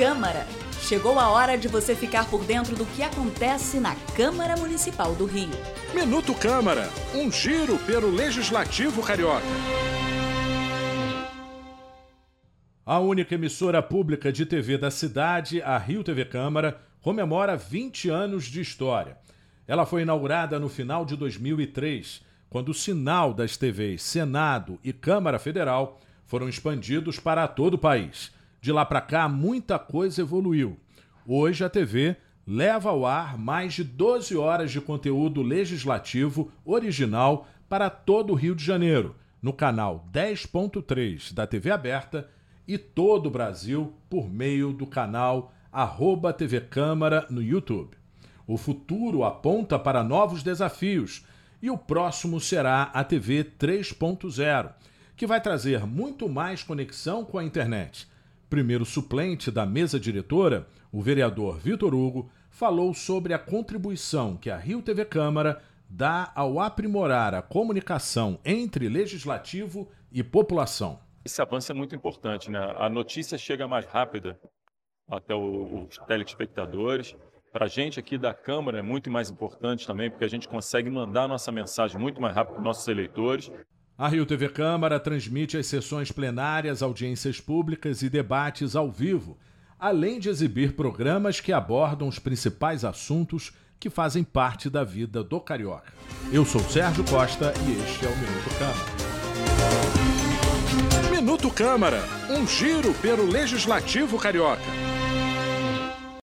Câmara. Chegou a hora de você ficar por dentro do que acontece na Câmara Municipal do Rio. Minuto Câmara, um giro pelo Legislativo Carioca. A única emissora pública de TV da cidade, a Rio TV Câmara, comemora 20 anos de história. Ela foi inaugurada no final de 2003, quando o sinal das TVs Senado e Câmara Federal foram expandidos para todo o país. De lá para cá, muita coisa evoluiu. Hoje, a TV leva ao ar mais de 12 horas de conteúdo legislativo original para todo o Rio de Janeiro, no canal 10.3 da TV aberta e todo o Brasil por meio do canal arroba TV Câmara no YouTube. O futuro aponta para novos desafios e o próximo será a TV 3.0, que vai trazer muito mais conexão com a internet. Primeiro suplente da mesa diretora, o vereador Vitor Hugo, falou sobre a contribuição que a Rio TV Câmara dá ao aprimorar a comunicação entre legislativo e população. Esse avanço é muito importante, né? A notícia chega mais rápida até os telespectadores. Para a gente aqui da Câmara é muito mais importante também, porque a gente consegue mandar nossa mensagem muito mais rápido para os nossos eleitores. A Rio TV Câmara transmite as sessões plenárias, audiências públicas e debates ao vivo, além de exibir programas que abordam os principais assuntos que fazem parte da vida do carioca. Eu sou Sérgio Costa e este é o Minuto Câmara. Minuto Câmara, um giro pelo Legislativo Carioca.